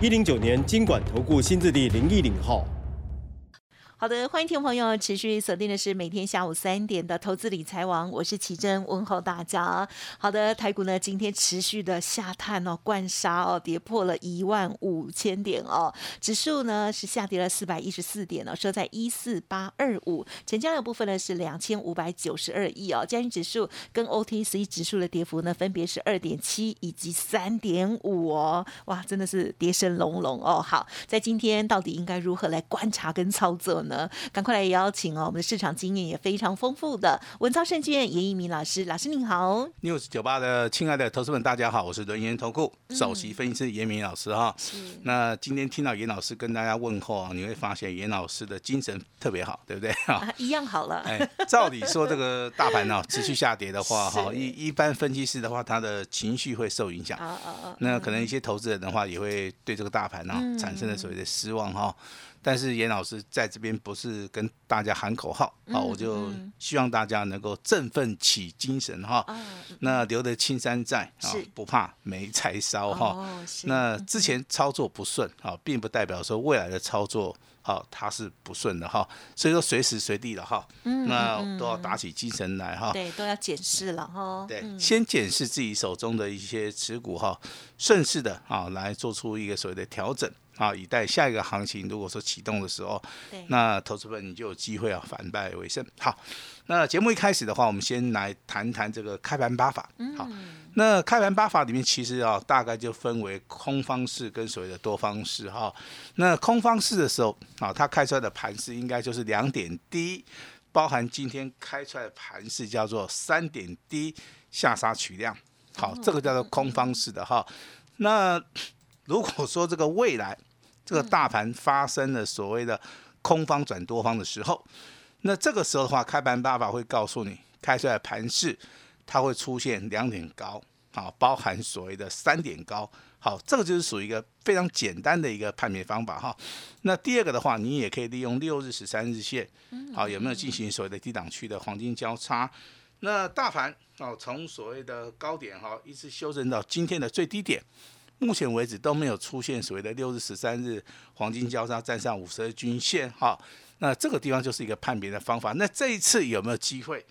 一零九年金管投顾新字第零一零号。好的，欢迎听众朋友持续锁定的是每天下午三点的投资理财王，我是奇珍，问候大家。好的，台股呢今天持续的下探哦，灌杀哦，跌破了一万五千点哦，指数呢是下跌了四百一十四点哦，收在一四八二五，成交量部分呢是两千五百九十二亿哦，加权指数跟 OTC 指数的跌幅呢分别是二点七以及三点五哦，哇，真的是跌声隆隆哦。好，在今天到底应该如何来观察跟操作呢？赶快来邀请哦，我们的市场经验也非常丰富的文超证券严一鸣老师，老师您好，news 九八的亲爱的投资们，大家好，我是轮研投顾首席分析师严明老师哈。是。那今天听到严老师跟大家问候啊，你会发现严老师的精神特别好，对不对？啊，一样好了。哎，照理说这个 大盘呢持续下跌的话哈，一一般分析师的话，他的情绪会受影响。啊啊啊。那可能一些投资人的话，也会对这个大盘呢产生了所谓的失望哈。但是严老师在这边不是跟大家喊口号啊，我就希望大家能够振奋起精神哈。那留得青山在啊，不怕没柴烧哈。那之前操作不顺啊，并不代表说未来的操作好它是不顺的哈。所以说随时随地的哈，那都要打起精神来哈。对，都要检视了哈。对，先检视自己手中的一些持股哈，顺势的啊来做出一个所谓的调整。啊，以待下一个行情，如果说启动的时候，那投资本你就有机会啊反败为胜。好，那节目一开始的话，我们先来谈谈这个开盘八法。好，那开盘八法里面其实啊，大概就分为空方式跟所谓的多方式哈。那空方式的时候，啊，它开出来的盘势应该就是两点低，包含今天开出来的盘势叫做三点低下杀取量。好，这个叫做空方式的哈。那如果说这个未来这个大盘发生了所谓的空方转多方的时候，那这个时候的话，开盘爸爸会告诉你，开出来盘势它会出现两点高，好，包含所谓的三点高，好，这个就是属于一个非常简单的一个判别方法哈。那第二个的话，你也可以利用六日、十三日线，好，有没有进行所谓的低档区的黄金交叉？那大盘哦，从所谓的高点哈，一直修正到今天的最低点。目前为止都没有出现所谓的六日、十三日黄金交叉站上五十日均线，哈，那这个地方就是一个判别的方法。那这一次有没有机会？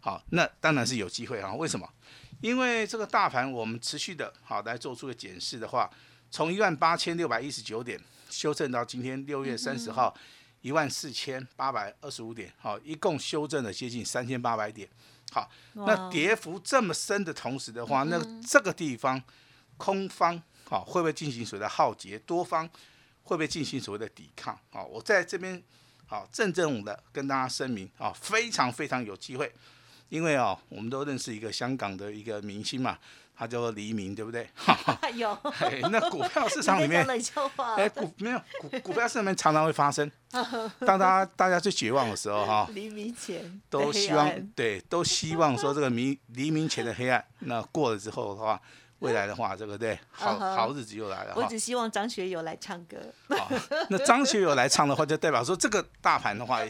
好，那当然是有机会啊。为什么？因为这个大盘我们持续的好来做出个检视的话，从一万八千六百一十九点修正到今天六月三十号一万四千八百二十五点，好，一共修正了接近三千八百点。好，那跌幅这么深的同时的话，那这个地方。空方好会不会进行所谓的浩劫？多方会不会进行所谓的抵抗？好，我在这边好郑重的跟大家声明啊，非常非常有机会，因为哦，我们都认识一个香港的一个明星嘛，他叫做黎明，对不对？有。那股票市 场里面，哎，股没有股股票市场里面常常会发生，当大家大家最绝望的时候哈，黎明前都希望对，都希望说这个明黎明前的黑暗那过了之后的话。未来的话，这个对，好好日子又来了。我只希望张学友来唱歌。好，那张学友来唱的话，就代表说这个大盘的话，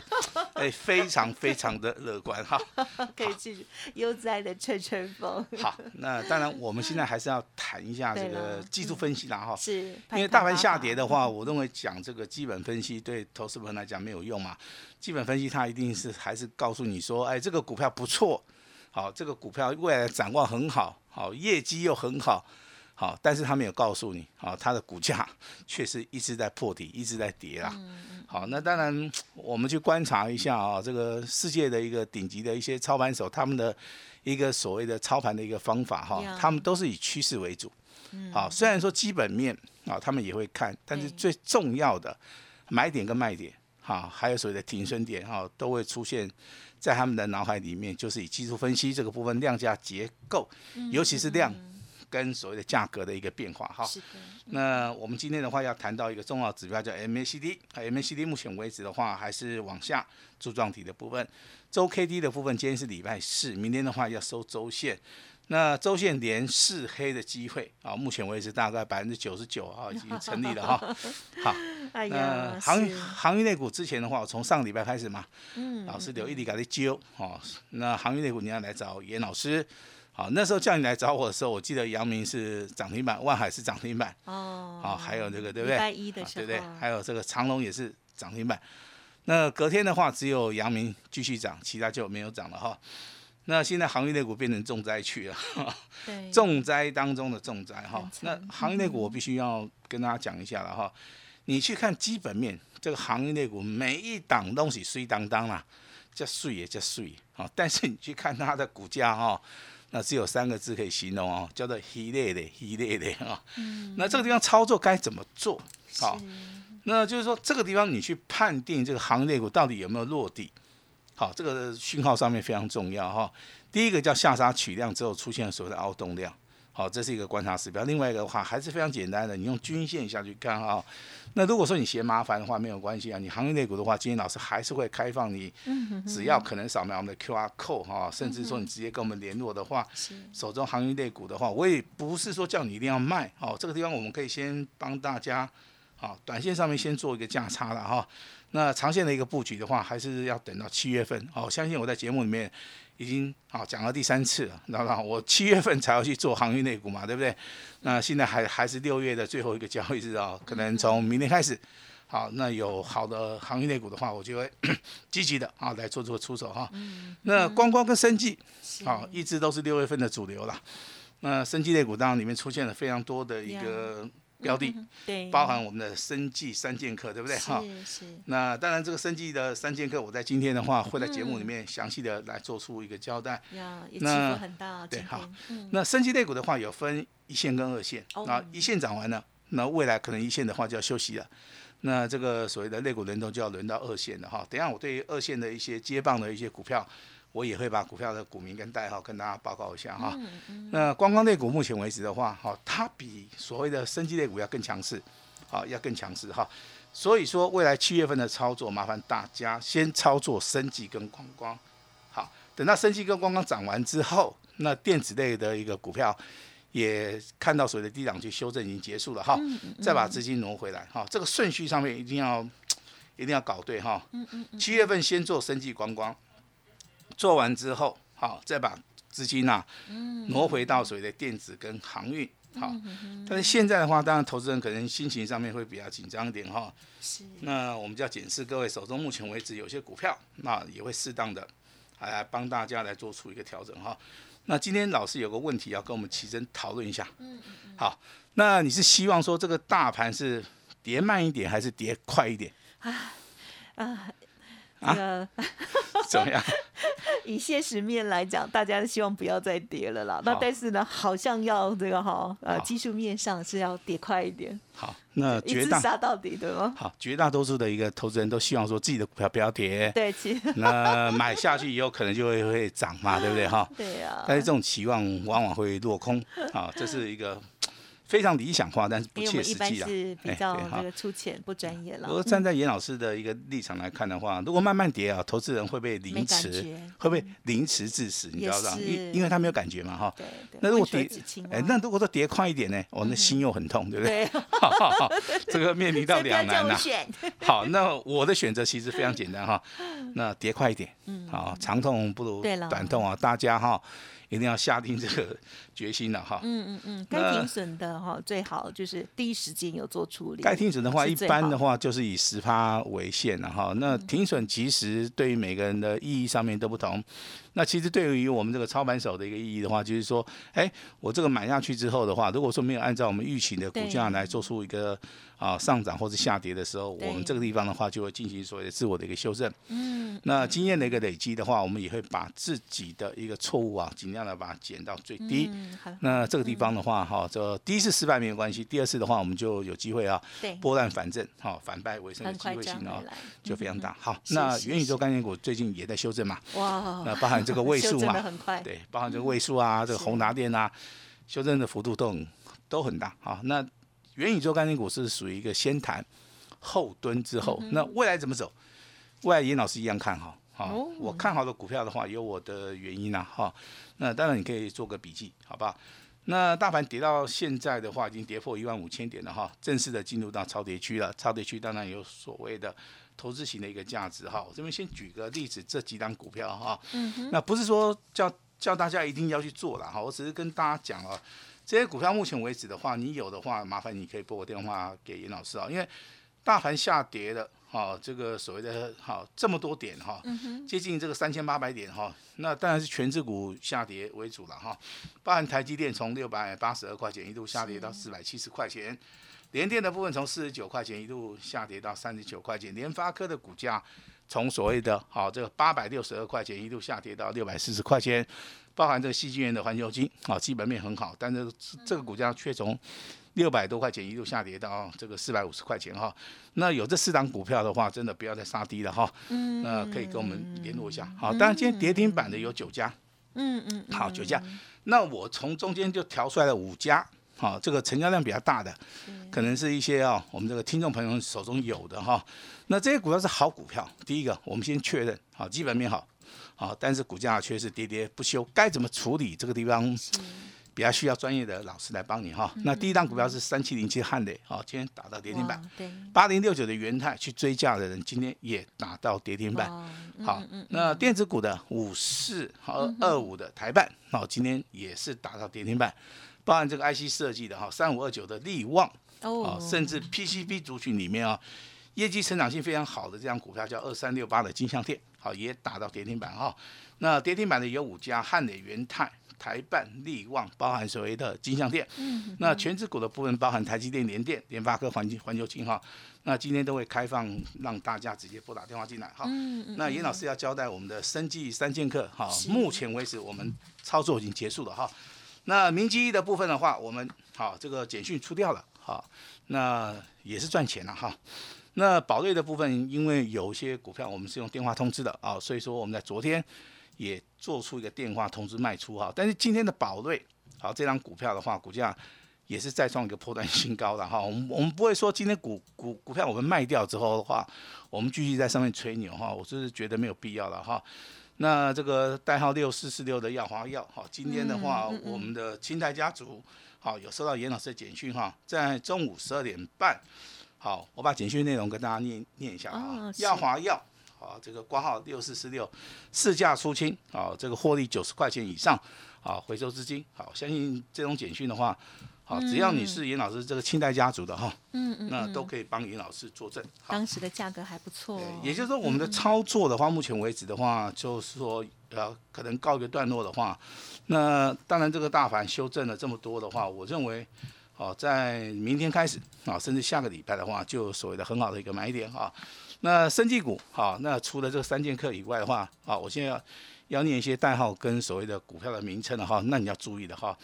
哎，非常非常的乐观哈。可以去悠哉的吹吹风。好，那当然我们现在还是要谈一下这个技术分析啦哈。是。因为大盘下跌的话，我认为讲这个基本分析对投资人来讲没有用嘛。基本分析它一定是还是告诉你说，哎，这个股票不错。好，这个股票未来的展望很好，好业绩又很好，好，但是他没有告诉你，好，它的股价 却是一直在破底，一直在跌啦。好，那当然我们去观察一下啊，这个世界的一个顶级的一些操盘手，他们的一个所谓的操盘的一个方法哈，他们都是以趋势为主。好，虽然说基本面啊，他们也会看，但是最重要的买点跟卖点，哈，还有所谓的停损点哈，都会出现。在他们的脑海里面，就是以技术分析这个部分量价结构，尤其是量跟所谓的价格的一个变化哈。那我们今天的话要谈到一个重要指标叫 MACD，MACD 目前为止的话还是往下柱状体的部分，周 K D 的部分今天是礼拜四，明天的话要收周线。那周线连四黑的机会啊，目前为止大概百分之九十九啊已经成立了哈。好，哎那呀，航是航运类股之前的话，我从上个礼拜开始嘛，嗯老师留一力给你揪哦。那航运类股你要来找严老师，好，那时候叫你来找我的时候，我记得阳明是涨停板，万海是涨停板，哦，好，还有这个对不对？一的时候，啊对不对？还有这个长隆也是涨停板。那隔天的话，只有阳明继续涨，其他就没有涨了哈。那现在航运类股变成重灾区了，对重灾当中的重灾哈。那惨航运类股我必须要跟大家讲一下了哈。你去看基本面，这个航运类股每一档东西碎当当啦，叫碎也叫碎啊。但是你去看它的股价哈，那只有三个字可以形容哦，叫做稀裂的稀裂的啊。那这个地方操作该怎么做？好，那就是说这个地方你去判定这个行业类股到底有没有落地，好，这个讯号上面非常重要哈。第一个叫下杀取量之后出现所谓的凹动量，好，这是一个观察指标。另外一个的话还是非常简单的，你用均线下去看哈。那如果说你嫌麻烦的话，没有关系啊。你行业类股的话，今天老师还是会开放你，只要可能扫描我们的 QR code 哈，甚至说你直接跟我们联络的话，是手中行业类股的话，我也不是说叫你一定要卖，哦，这个地方我们可以先帮大家，好，短线上面先做一个价差了哈。那长线的一个布局的话，还是要等到七月份。哦，相信我在节目里面已经好讲了第三次了，知道吧？我七月份才要去做航运类股嘛，对不对？那现在还还是六月的最后一个交易日啊，可能从明天开始。好，那有好的航运类股的话，我就会 积极的啊来做做出手哈。那观光跟生计，好，一直都是六月份的主流了。那生技类股当然里面出现了非常多的一个标的，对，包含我们的生技三剑客，对不对？哈。那当然，这个生技的三剑客，我在今天的话会在节目里面详细的来做出一个交代。呀，也起那伏很大，对好，嗯，那生技类股的话，有分一线跟二线，哦那一线涨完了，那未来可能一线的话就要休息了。那这个所谓的类股轮动就要轮到二线了哈。等一下我对于二线的一些接棒的一些股票，我也会把股票的股民跟代号跟大家报告一下哈。那观光类股目前为止的话，哈，它比所谓的生技类股要更强势，好，要更强势哈。所以说，未来七月份的操作，麻烦大家先操作生技跟观光。好，等到生技跟观光涨完之后，那电子类的一个股票也看到所谓的低档区修正已经结束了哈，再把资金挪回来哈。这个顺序上面一定要一定要搞对哈。七月份先做生技观光，做完之后，好再把资金呐、挪回到所谓的电子跟航运。好，但是现在的话，当然投资人可能心情上面会比较紧张一点哈。是那我们就要检视各位手中目前为止有些股票，那也会适当的来帮大家来做出一个调整哈。那今天老师有个问题要跟我们齐珍讨论一下。嗯嗯好，那你是希望说这个大盘是跌慢一点，还是跌快一点？啊，啊这个 怎么样？以现实面来讲，大家希望不要再跌了啦。那但是呢，好像要这个哈，呃，技术面上是要跌快一点，好，那绝大杀到底，对吗？好绝大多数的一个投资人都希望说自己的股票不要跌，对，其实 那买下去以后可能就会会涨嘛，对不对哈？对呀、但是这种期望往往会落空啊，这是一个非常理想化，但是不切实际啊。是比较这个粗浅不专业了如，果站在严老师的一个立场来看的话，如果慢慢跌啊，投资人会被凌迟，会被凌迟致死，你知道吧？也是因因为他没有感觉嘛，哈。那如果跌哎，那如果说跌快一点呢？哦，那心又很痛，对不对？这个面临到两难呐好，那我的选择其实非常简单哈，那跌快一点，嗯，好，长痛不如短痛啊，大家哈一定要下定这个决心了哈。嗯嗯嗯，该那停损的哈，最好就是第一时间有做处理。该停损的话，一般的话就是以十趴为限了哈。那停损其实对于每个人的意义上面都不同。那其实对于我们这个操盘手的一个意义的话，就是说，哎，我这个买下去之后的话，如果说没有按照我们预期的股价来做出一个啊上涨或者下跌的时候，我们这个地方的话就会进行所谓的自我的一个修正。嗯，那经验的一个累积的话，我们也会把自己的一个错误啊，尽量的把它减到最低。那这个地方的话，哈，这第一次失败没有关系，第二次的话，我们就有机会啊，对，波澜反正，哈，反败为胜的机会性哦涨回，来，就非常大。好，是那是元宇宙概念股最近也在修正嘛，哇，那包含这个 位修正数嘛的很快，对，包含这个位数啊，这个宏达电啊，修正的幅度都很都很大啊。那元宇宙概念股是属于一个先谈后蹲之后，那未来怎么走？未来严老师一样看好。好，我看好的股票的话，有我的原因呐。哈，那当然你可以做个笔记，好不好？那大盘跌到现在的话，已经跌破一万五千点了哈，正式的进入到超跌区了。超跌区当然有所谓的投资型的一个价值哈。我这边先举个例子，这几档股票哈，那不是说叫叫大家一定要去做了哈，我只是跟大家讲啊，这些股票目前为止的话，你有的话，麻烦你可以拨个电话给严老师啊，因为大盘下跌了。好，这个所谓的好这么多点哈，接近这个三千八百点哈，那当然是全指股下跌为主了哈，包含台积电从六百八十二块钱一度下跌到四百七十块钱，联电的部分从四十九块钱一度下跌到三十九块钱，联发科的股价从所谓的好这个八百六十二块钱一度下跌到六百四十块钱，包含这个细晶元的环球金啊，基本面很好，但是这个股价却从六百多块钱一路下跌到这个四百五十块钱哈，那有这四档股票的话，真的不要再杀低了哈。嗯，那可以跟我们联络一下。好，当然今天跌停板的有九家。嗯嗯。好，九家。那我从中间就调出来了五家。好，这个成交量比较大的，可能是一些啊，我们这个听众朋友手中有的哈。那这些股票是好股票。第一个，我们先确认好基本面好，好，但是股价却是跌跌不休，该怎么处理这个地方？比较需要专业的老师来帮你哈。那第一档股票是三七零七汉磊，好，今天打到跌停板。对。八零六九的元泰去追价的人，今天也打到跌停板。好，那电子股的五四和二五的台办，好，今天也是打到跌停板。包含这个 IC 设计的哈，三五二九的利旺，哦，甚至 PCB 族群里面啊，业绩成长性非常好的这张股票叫二三六八的金相电，好，也打到跌停板哈。那跌停板的有五家，汉磊、元泰。台办、利旺，包含所谓的金相电，嗯，那全指股的部分包含台积电、联电、联发科、环环球金哈，那今天都会开放让大家直接拨打电话进来哈，嗯嗯，那严老师要交代我们的生计三剑客哈，目前为止我们操作已经结束了哈，那明基一的部分的话，我们好这个简讯出掉了哈，那也是赚钱了哈，那宝瑞的部分，因为有些股票我们是用电话通知的啊，所以说我们在昨天。也做出一个电话通知卖出哈，但是今天的宝瑞好这张股票的话，股价也是再创一个破断新高的哈。我们 我们不会说今天股股股票我们卖掉之后的话，我们继续在上面吹牛哈，我是觉得没有必要了哈。那这个代号六四四六的耀华药哈，今天的话我们的清代家族好有收到严老师的简讯哈，在中午十二点半好，我把简讯内容跟大家念念一下啊，耀华药。啊，这个挂号六四四六，市价出清，啊，这个获利九十块钱以上，啊，回收资金，好，相信这种简讯的话，好，只要你是严老师这个清代家族的哈，嗯嗯，那都可以帮严老师作证。当时的价格还不错。也就是说，我们的操作的话，目前为止的话，就是说，呃，可能告一个段落的话，那当然这个大盘修正了这么多的话，我认为，好，在明天开始，啊，甚至下个礼拜的话，就所谓的很好的一个买点哈。那生技股，好，那除了这三剑客以外的话，好，我现在要要念一些代号跟所谓的股票的名称了哈，那你要注意的哈，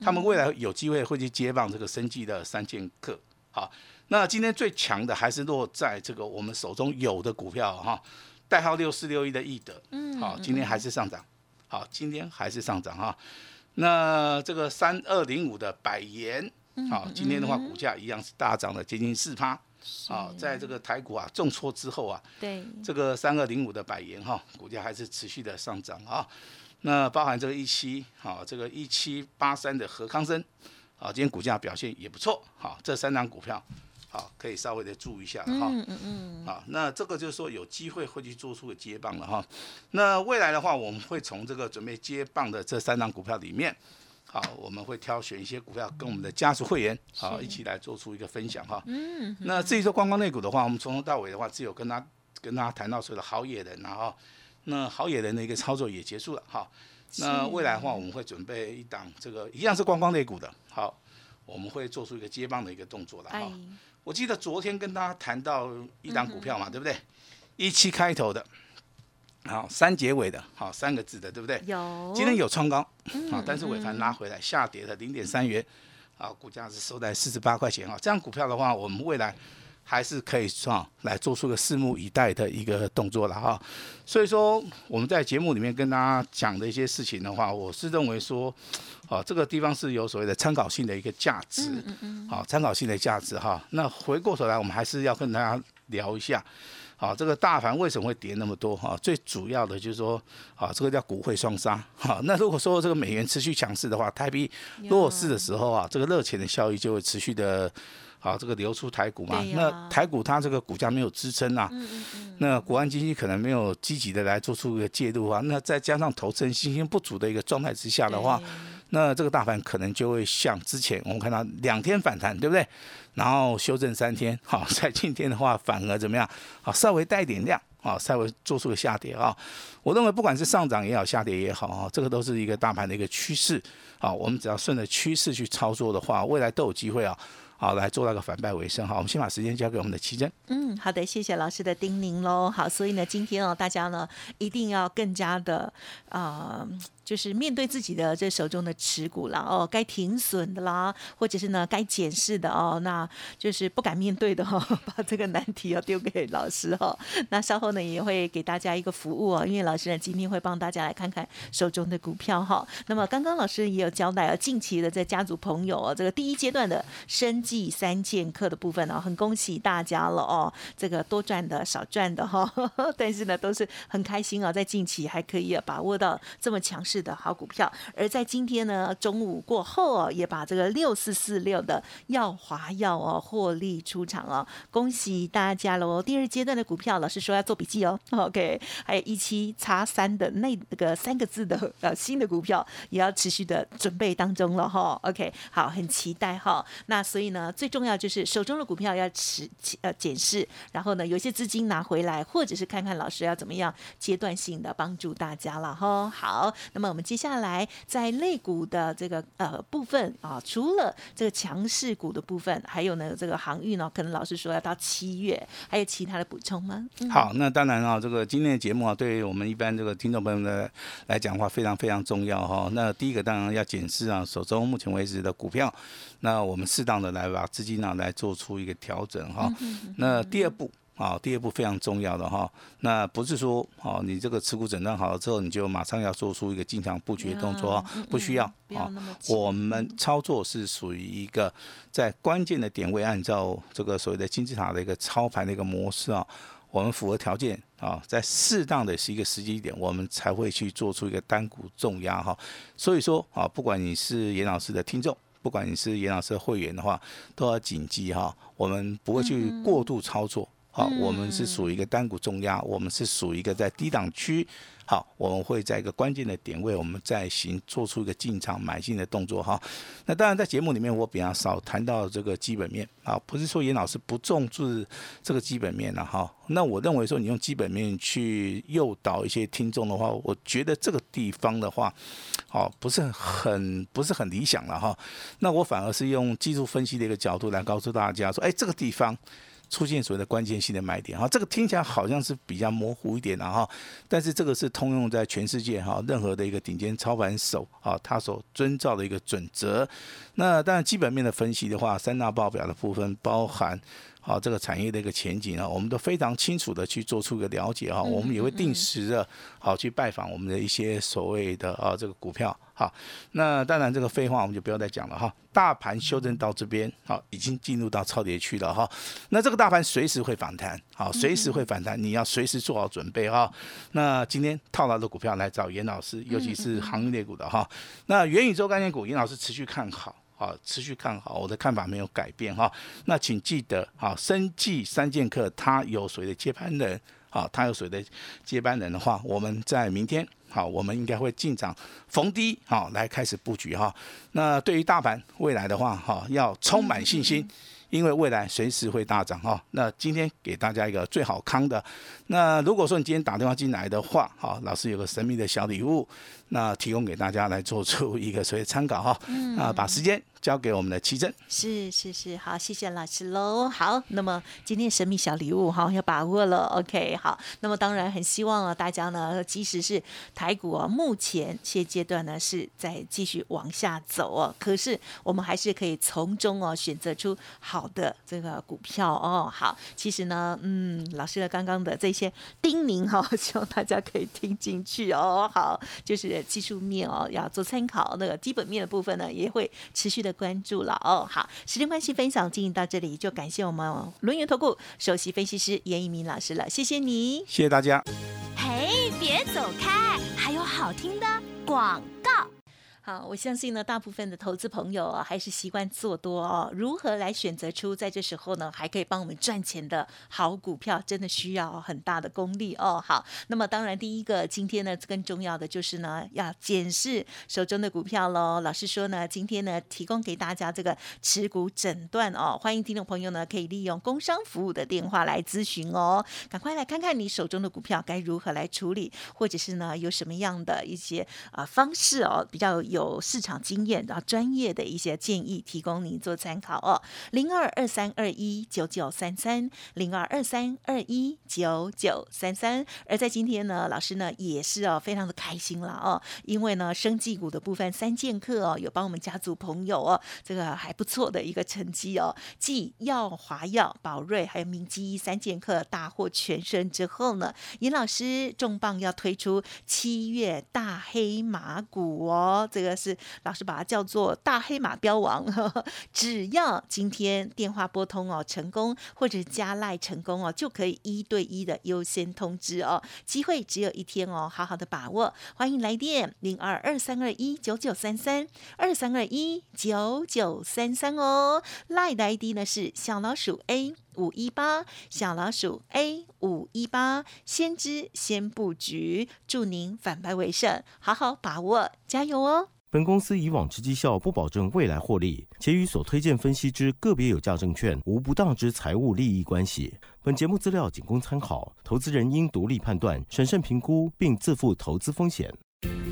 他们未来有机会会去接棒这个生技的三剑客，好，那今天最强的还是落在这个我们手中有的股票哈，代号六四六一的易德，嗯，好，今天还是上涨，好，今天还是上涨哈，那这个三二零五的百元，好，今天的话股价一样是大涨了接近四趴。好，在这个台股啊重挫之后啊，对这个三二零五的百元哈，股价还是持续的上涨啊。那包含这个一七，好，这个一七八三的何康生，啊，今天股价表现也不错。好，这三张股票，好，可以稍微的注意一下哈。嗯嗯嗯。好，那这个就是说有机会会去做出个接棒了哈。那未来的话，我们会从这个准备接棒的这三张股票里面。好，我们会挑选一些股票跟我们的家族会员好一起来做出一个分享哈。嗯。那至于说观光类股的话，我们从头到尾的话，只有跟他跟他谈到所谓的好野人，然后那好野人的一个操作也结束了哈。那未来的话，我们会准备一档这个一样是观光类股的，好，我们会做出一个接棒的一个动作了哈。我记得昨天跟大家谈到一档股票嘛，对不对？一七开头的。好，三结尾的，好三个字的，对不对？有。今天有创高，好，但是尾盘拉回来，下跌了零点三元，啊，股价是收在四十八块钱，啊，这样股票的话，我们未来还是可以创来做出个拭目以待的一个动作了哈。所以说我们在节目里面跟大家讲的一些事情的话，我是认为说，啊这个地方是有所谓的参考性的一个价值，好参考性的价值哈。那回过头来，我们还是要跟大家聊一下。好，这个大盘为什么会跌那么多？哈，最主要的就是说，啊，这个叫股汇双杀。好，那如果说这个美元持续强势的话，台币弱势的时候啊，这个热钱的效益就会持续的，好，这个流出台股嘛。那台股它这个股价没有支撑啊，那国安基金可能没有积极的来做出一个介入啊。那再加上投资人信心不足的一个状态之下的话，那这个大盘可能就会像之前我们看到两天反弹，对不对？然后修正三天，好，在今天的话反而怎么样？好，稍微带点量，啊，稍微做出个下跌啊。我认为不管是上涨也好，下跌也好，啊，这个都是一个大盘的一个趋势，啊，我们只要顺着趋势去操作的话，未来都有机会啊。好，来做那个反败为胜。好，我们先把时间交给我们的奇珍。嗯，好的，谢谢老师的叮咛喽。好，所以呢，今天哦，大家呢一定要更加的啊。就是面对自己的这手中的持股啦，哦，该停损的啦，或者是呢该检视的哦，那就是不敢面对的哈，把这个难题要丢给老师哈。那稍后呢也会给大家一个服务哦，因为老师呢今天会帮大家来看看手中的股票哈。那么刚刚老师也有交代啊，近期的在家族朋友哦，这个第一阶段的生计三剑客的部分哦，很恭喜大家了哦，这个多赚的少赚的哈，但是呢都是很开心啊，在近期还可以把握到这么强势。的好股票，而在今天呢，中午过后哦，也把这个六四四六的耀华药哦获利出场哦，恭喜大家喽！第二阶段的股票，老师说要做笔记哦。OK，还有一七叉三的那那个三个字的呃新的股票，也要持续的准备当中了哈。OK，好，很期待哈。那所以呢，最重要就是手中的股票要持呃检视，然后呢，有些资金拿回来，或者是看看老师要怎么样阶段性的帮助大家了哈。好，那么。我们接下来在类股的这个呃部分啊，除了这个强势股的部分，还有呢这个航运呢，可能老师说要到七月，还有其他的补充吗？好，那当然啊，这个今天的节目啊，对于我们一般这个听众朋友们来讲的话，非常非常重要哈。那第一个当然要检视啊，手中目前为止的股票，那我们适当的来把资金呢来做出一个调整哈。那第二步。啊，第二步非常重要的哈，那不是说哦，你这个持股诊断好了之后，你就马上要做出一个进场布局的动作，不需要啊。我们操作是属于一个在关键的点位，按照这个所谓的金字塔的一个操盘的一个模式啊，我们符合条件啊，在适当的是一个时机点，我们才会去做出一个单股重压哈。所以说啊，不管你是严老师的听众，不管你是严老师的会员的话，都要谨记哈，我们不会去过度操作。好，我们是属于一个单股重压，我们是属于一个在低档区。好，我们会在一个关键的点位，我们再行做出一个进场买进的动作哈。那当然，在节目里面我比较少谈到这个基本面啊，不是说严老师不重视这个基本面了哈。那我认为说你用基本面去诱导一些听众的话，我觉得这个地方的话，好，不是很不是很理想了哈。那我反而是用技术分析的一个角度来告诉大家说，哎，这个地方。出现所谓的关键性的买点哈，这个听起来好像是比较模糊一点的哈，但是这个是通用在全世界哈，任何的一个顶尖操盘手啊，他所遵照的一个准则。那当然基本面的分析的话，三大报表的部分包含。好，这个产业的一个前景啊，我们都非常清楚的去做出一个了解哈。我们也会定时的，好去拜访我们的一些所谓的啊这个股票。好，那当然这个废话我们就不要再讲了哈。大盘修正到这边，好，已经进入到超跌区了哈。那这个大盘随时会反弹，好，随时会反弹，你要随时做好准备哈。那今天套牢的股票来找严老师，尤其是行业类股的哈。那元宇宙概念股，严老师持续看好。好，持续看好，我的看法没有改变哈。那请记得，好，生计三剑客他有谁的接班人？好，他有谁的接班人的话，我们在明天，好，我们应该会进场逢低，好，来开始布局哈。那对于大盘未来的话，哈，要充满信心。因为未来随时会大涨哈，那今天给大家一个最好康的，那如果说你今天打电话进来的话，哈，老师有个神秘的小礼物，那提供给大家来做出一个所谓参考哈，啊，把时间交给我们的奇珍。是是是，好，谢谢老师喽。好，那么今天神秘小礼物哈要把握了。OK，好，那么当然很希望啊，大家呢，即使是台股啊，目前现阶段呢是在继续往下走哦，可是我们还是可以从中哦选择出好的这个股票哦。好，其实呢，嗯，老师的刚刚的这些叮咛哈，希望大家可以听进去哦。好，就是技术面哦要做参考，那个基本面的部分呢也会持续的关注了哦。好，时间关系，分享进行到这里，就感谢我们轮圆投顾首席分析师严一鸣老师了，谢谢你，谢谢大家。嘿，别走开，还有好听的广告。好，我相信呢，大部分的投资朋友啊，还是习惯做多哦。如何来选择出在这时候呢，还可以帮我们赚钱的好股票，真的需要很大的功力哦。好，那么当然，第一个今天呢，更重要的就是呢，要检视手中的股票喽。老师说呢，今天呢，提供给大家这个持股诊断哦，欢迎听众朋友呢，可以利用工商服务的电话来咨询哦。赶快来看看你手中的股票该如何来处理，或者是呢，有什么样的一些啊方式哦，比较有。有市场经验，然后专业的一些建议提供您做参考哦。零二二三二一九九三三，零二二三二一九九三三。而在今天呢，老师呢也是哦，非常的开心了哦，因为呢，生技股的部分三剑客哦，有帮我们家族朋友哦，这个还不错的一个成绩哦。继药华药、宝瑞还有明基三剑客大获全胜之后呢，尹老师重磅要推出七月大黑马股哦，这这个。是老师把它叫做大黑马标王，只要今天电话拨通哦成功，或者加赖成功哦，就可以一对一的优先通知哦，机会只有一天哦，好好的把握，欢迎来电零二二三二一九九三三二三二一九九三三哦，赖的 ID 呢是小老鼠 A。五一八小老鼠 A 五一八，先知先布局，祝您反败为胜，好好把握，加油哦！本公司以往之绩效不保证未来获利，且与所推荐分析之个别有价证券无不当之财务利益关系。本节目资料仅供参考，投资人应独立判断、审慎评估，并自负投资风险。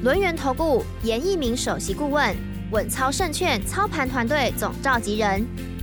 轮源投顾严一鸣首席顾问，稳操胜券操盘团队总召集人。